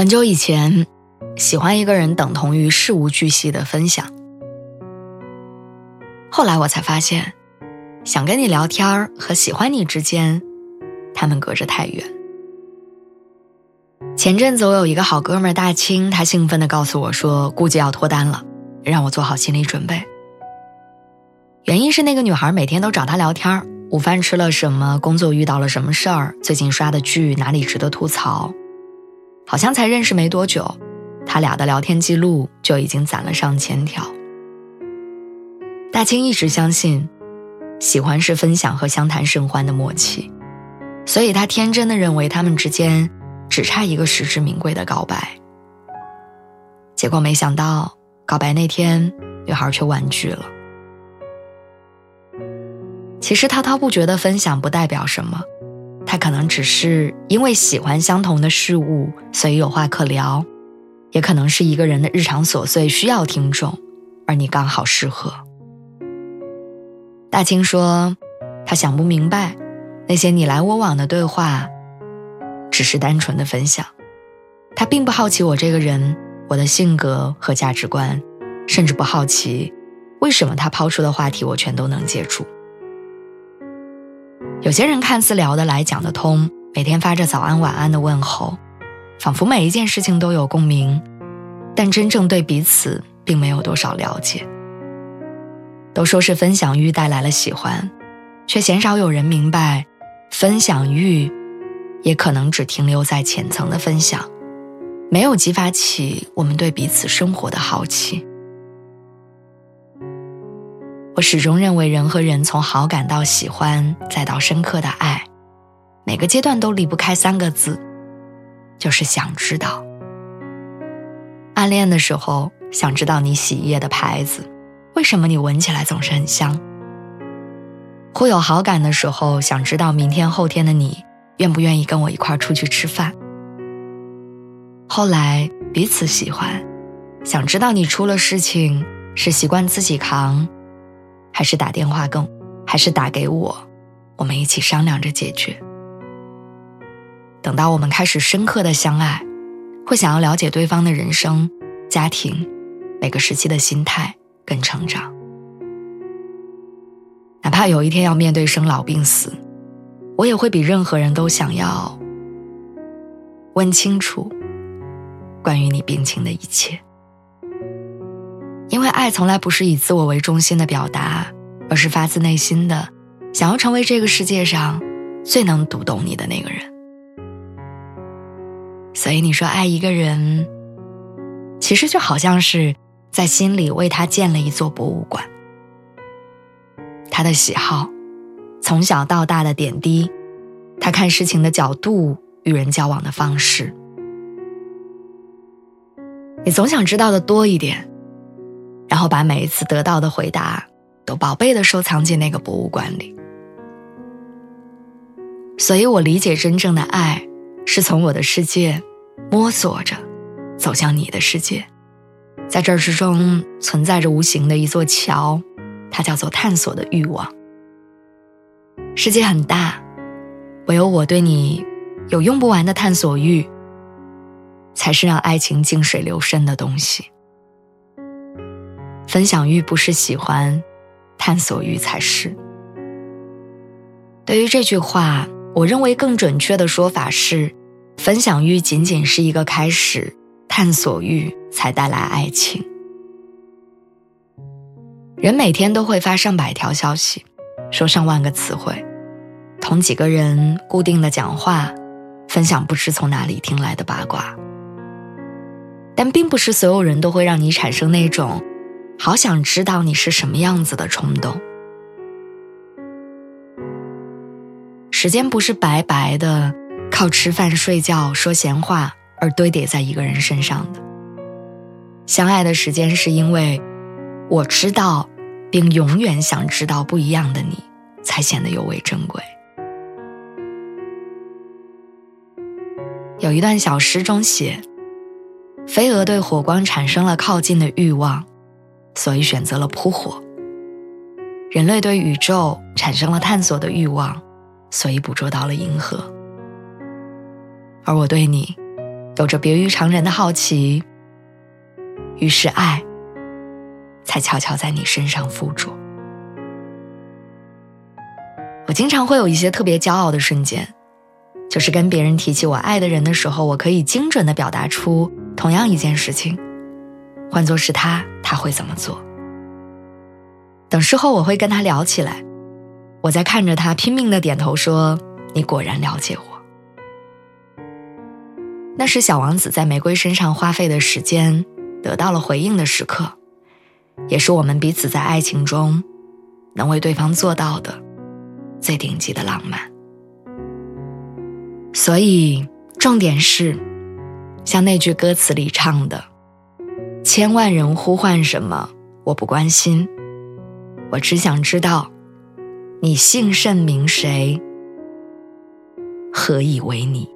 很久以前，喜欢一个人等同于事无巨细的分享。后来我才发现，想跟你聊天和喜欢你之间，他们隔着太远。前阵子我有一个好哥们大清，他兴奋地告诉我说，估计要脱单了，让我做好心理准备。原因是那个女孩每天都找他聊天，午饭吃了什么，工作遇到了什么事儿，最近刷的剧哪里值得吐槽。好像才认识没多久，他俩的聊天记录就已经攒了上千条。大清一直相信，喜欢是分享和相谈甚欢的默契，所以他天真的认为他们之间只差一个实至名归的告白。结果没想到，告白那天，女孩却婉拒了。其实滔滔不绝的分享不代表什么。他可能只是因为喜欢相同的事物，所以有话可聊；也可能是一个人的日常琐碎需要听众，而你刚好适合。大清说，他想不明白，那些你来我往的对话，只是单纯的分享。他并不好奇我这个人，我的性格和价值观，甚至不好奇为什么他抛出的话题我全都能接住。有些人看似聊得来、讲得通，每天发着早安、晚安的问候，仿佛每一件事情都有共鸣，但真正对彼此并没有多少了解。都说是分享欲带来了喜欢，却鲜少有人明白，分享欲也可能只停留在浅层的分享，没有激发起我们对彼此生活的好奇。我始终认为，人和人从好感到喜欢，再到深刻的爱，每个阶段都离不开三个字，就是想知道。暗恋的时候，想知道你洗衣液的牌子，为什么你闻起来总是很香。会有好感的时候，想知道明天后天的你，愿不愿意跟我一块出去吃饭。后来彼此喜欢，想知道你出了事情，是习惯自己扛。还是打电话更，还是打给我，我们一起商量着解决。等到我们开始深刻的相爱，会想要了解对方的人生、家庭，每个时期的心态跟成长。哪怕有一天要面对生老病死，我也会比任何人都想要问清楚关于你病情的一切。爱从来不是以自我为中心的表达，而是发自内心的，想要成为这个世界上最能读懂你的那个人。所以你说爱一个人，其实就好像是在心里为他建了一座博物馆。他的喜好，从小到大的点滴，他看事情的角度，与人交往的方式，你总想知道的多一点。然后把每一次得到的回答都宝贝的收藏进那个博物馆里。所以我理解真正的爱，是从我的世界摸索着走向你的世界，在这之中存在着无形的一座桥，它叫做探索的欲望。世界很大，唯有我对你有用不完的探索欲，才是让爱情静水流深的东西。分享欲不是喜欢，探索欲才是。对于这句话，我认为更准确的说法是：分享欲仅仅是一个开始，探索欲才带来爱情。人每天都会发上百条消息，说上万个词汇，同几个人固定的讲话，分享不知从哪里听来的八卦。但并不是所有人都会让你产生那种。好想知道你是什么样子的冲动。时间不是白白的靠吃饭、睡觉、说闲话而堆叠在一个人身上的。相爱的时间是因为我知道，并永远想知道不一样的你，才显得尤为珍贵。有一段小诗中写，飞蛾对火光产生了靠近的欲望，所以选择了扑火；人类对宇宙产生了探索的欲望，所以捕捉到了银河。而我对你，有着别于常人的好奇，于是爱，才悄悄在你身上附着。我经常会有一些特别骄傲的瞬间。就是跟别人提起我爱的人的时候，我可以精准的表达出同样一件事情，换作是他，他会怎么做？等事后我会跟他聊起来，我在看着他拼命的点头说：“你果然了解我。”那是小王子在玫瑰身上花费的时间得到了回应的时刻，也是我们彼此在爱情中能为对方做到的最顶级的浪漫。所以，重点是，像那句歌词里唱的：“千万人呼唤什么，我不关心，我只想知道，你姓甚名谁，何以为你。”